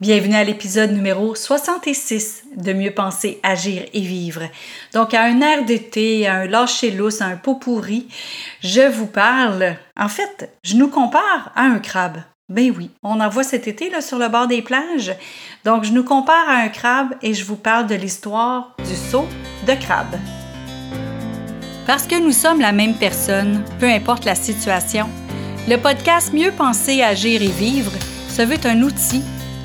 Bienvenue à l'épisode numéro 66 de Mieux penser, agir et vivre. Donc, à un air d'été, à un lâcher-lousse, à un pot pourri, je vous parle. En fait, je nous compare à un crabe. Ben oui, on en voit cet été là, sur le bord des plages. Donc, je nous compare à un crabe et je vous parle de l'histoire du saut de crabe. Parce que nous sommes la même personne, peu importe la situation, le podcast Mieux penser, agir et vivre se veut un outil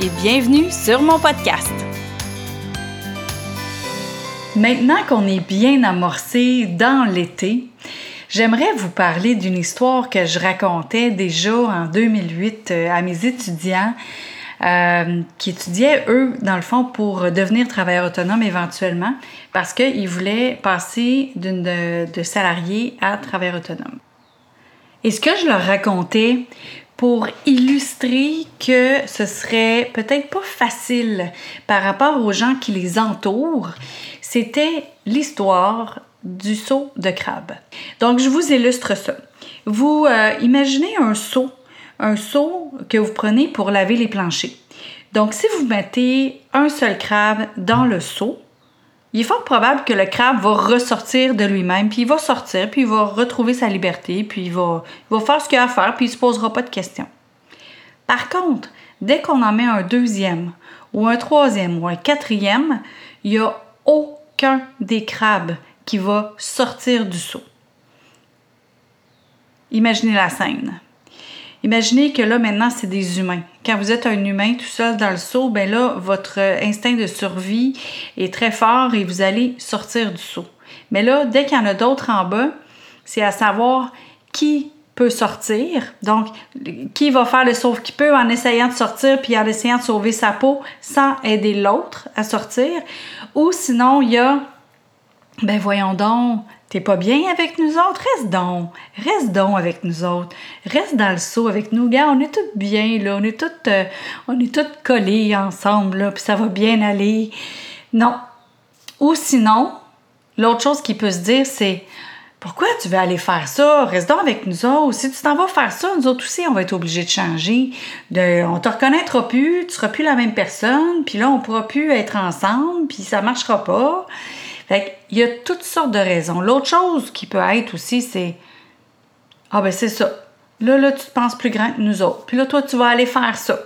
et bienvenue sur mon podcast. Maintenant qu'on est bien amorcé dans l'été, j'aimerais vous parler d'une histoire que je racontais déjà en 2008 euh, à mes étudiants euh, qui étudiaient, eux, dans le fond, pour devenir travailleurs autonomes éventuellement, parce qu'ils voulaient passer de, de salarié à travailleur autonome. Et ce que je leur racontais pour illustrer que ce serait peut-être pas facile par rapport aux gens qui les entourent, c'était l'histoire du seau de crabe. Donc, je vous illustre ça. Vous euh, imaginez un seau, un seau que vous prenez pour laver les planchers. Donc, si vous mettez un seul crabe dans le seau, il est fort probable que le crabe va ressortir de lui-même, puis il va sortir, puis il va retrouver sa liberté, puis il va, va faire ce qu'il a à faire, puis il ne se posera pas de questions. Par contre, dès qu'on en met un deuxième, ou un troisième, ou un quatrième, il n'y a aucun des crabes qui va sortir du seau. Imaginez la scène. Imaginez que là, maintenant, c'est des humains. Quand vous êtes un humain tout seul dans le seau, ben là, votre instinct de survie est très fort et vous allez sortir du seau. Mais là, dès qu'il y en a d'autres en bas, c'est à savoir qui peut sortir. Donc, qui va faire le sauve qui peut en essayant de sortir puis en essayant de sauver sa peau sans aider l'autre à sortir. Ou sinon, il y a, ben voyons donc, T'es pas bien avec nous autres? Reste donc. Reste donc avec nous autres. Reste dans le seau avec nous. Gars, on est toutes bien, là. On est toutes, euh, on est collées ensemble, là, puis ça va bien aller. Non. Ou sinon, l'autre chose qui peut se dire, c'est pourquoi tu veux aller faire ça? Reste donc avec nous autres. Si tu t'en vas faire ça, nous autres aussi, on va être obligés de changer. De, on te reconnaîtra plus, tu seras plus la même personne, puis là, on pourra plus être ensemble, puis ça marchera pas. Fait il y a toutes sortes de raisons. L'autre chose qui peut être aussi, c'est Ah, ben c'est ça. Là, là, tu te penses plus grand que nous autres. Puis là, toi, tu vas aller faire ça.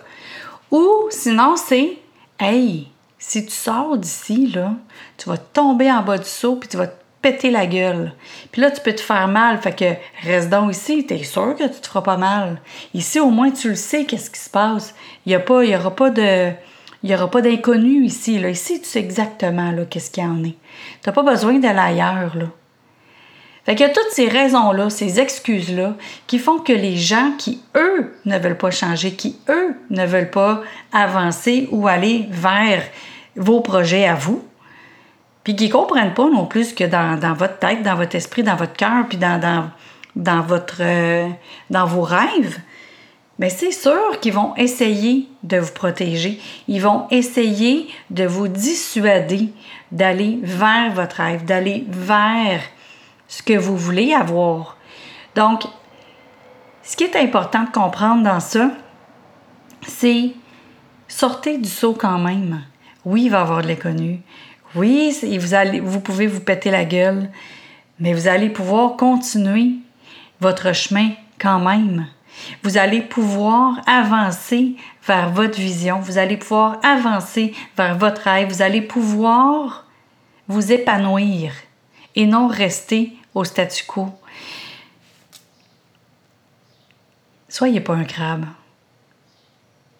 Ou sinon, c'est Hey, si tu sors d'ici, là, tu vas tomber en bas du seau, puis tu vas te péter la gueule. Puis là, tu peux te faire mal. Fait que reste donc ici, t'es sûr que tu te feras pas mal. Ici, au moins, tu le sais, qu'est-ce qui se passe. Il n'y aura pas de il n'y aura pas d'inconnu ici. Ici, tu sais exactement qu'est-ce qu'il y en est. Tu n'as pas besoin d'aller ailleurs. Là. Fait qu'il y a toutes ces raisons-là, ces excuses-là, qui font que les gens qui, eux, ne veulent pas changer, qui, eux, ne veulent pas avancer ou aller vers vos projets à vous, puis qui ne comprennent pas non plus que dans, votre tête, dans votre esprit, dans votre cœur, puis dans, dans, euh, dans vos rêves, mais c'est sûr qu'ils vont essayer de vous protéger. Ils vont essayer de vous dissuader d'aller vers votre rêve, d'aller vers ce que vous voulez avoir. Donc, ce qui est important de comprendre dans ça, c'est sortez du saut quand même. Oui, il va y avoir de l'inconnu. Oui, vous, allez, vous pouvez vous péter la gueule, mais vous allez pouvoir continuer votre chemin quand même. Vous allez pouvoir avancer vers votre vision, vous allez pouvoir avancer vers votre rêve, vous allez pouvoir vous épanouir et non rester au statu quo. Soyez pas un crabe.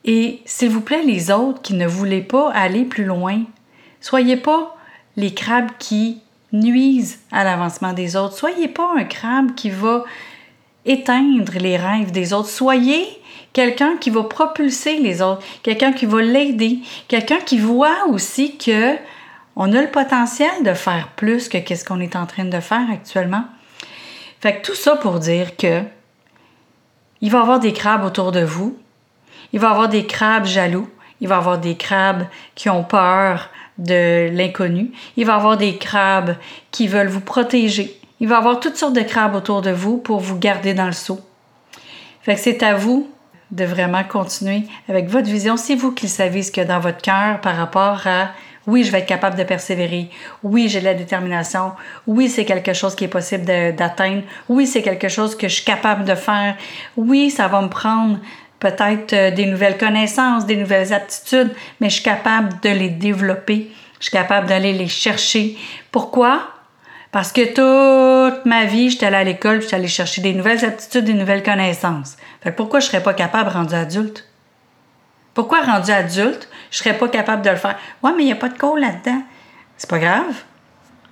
Et s'il vous plaît, les autres qui ne voulaient pas aller plus loin, soyez pas les crabes qui nuisent à l'avancement des autres. Soyez pas un crabe qui va éteindre les rêves des autres. Soyez quelqu'un qui va propulser les autres, quelqu'un qui va l'aider, quelqu'un qui voit aussi que on a le potentiel de faire plus que ce qu'on est en train de faire actuellement. Fait que tout ça pour dire que il va y avoir des crabes autour de vous, il va y avoir des crabes jaloux, il va y avoir des crabes qui ont peur de l'inconnu, il va y avoir des crabes qui veulent vous protéger, il va y avoir toutes sortes de crabes autour de vous pour vous garder dans le seau. Fait que c'est à vous de vraiment continuer avec votre vision. C'est vous qui savez ce qu'il y a dans votre cœur par rapport à oui, je vais être capable de persévérer. Oui, j'ai la détermination. Oui, c'est quelque chose qui est possible d'atteindre. Oui, c'est quelque chose que je suis capable de faire. Oui, ça va me prendre peut-être euh, des nouvelles connaissances, des nouvelles aptitudes, mais je suis capable de les développer. Je suis capable d'aller les chercher. Pourquoi? Parce que toute ma vie, j'étais allée à l'école, j'étais allée chercher des nouvelles aptitudes, des nouvelles connaissances. Fait pourquoi je serais pas capable rendu adulte? Pourquoi rendu adulte, je serais pas capable de le faire? Ouais, mais il n'y a pas de cours là-dedans. C'est pas grave.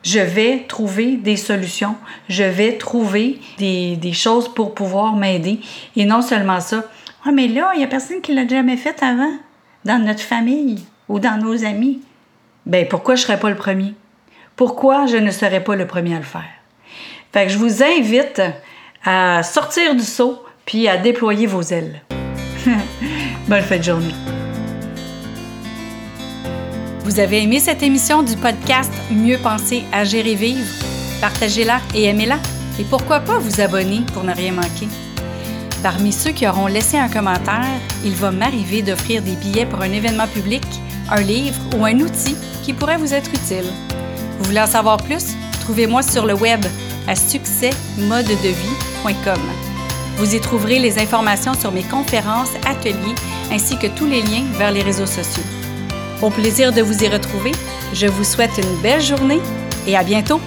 Je vais trouver des solutions. Je vais trouver des, des choses pour pouvoir m'aider. Et non seulement ça. Ouais, mais là, il n'y a personne qui l'a jamais fait avant, dans notre famille ou dans nos amis. Ben, pourquoi je serais pas le premier? Pourquoi je ne serais pas le premier à le faire? Fait que je vous invite à sortir du seau puis à déployer vos ailes. Bonne fête de journée. Vous avez aimé cette émission du podcast Mieux penser, agir et vivre? Partagez-la et aimez-la. Et pourquoi pas vous abonner pour ne rien manquer? Parmi ceux qui auront laissé un commentaire, il va m'arriver d'offrir des billets pour un événement public, un livre ou un outil qui pourrait vous être utile. Vous voulez en savoir plus? Trouvez-moi sur le web à succèsmodedevie.com. Vous y trouverez les informations sur mes conférences, ateliers ainsi que tous les liens vers les réseaux sociaux. Au plaisir de vous y retrouver, je vous souhaite une belle journée et à bientôt!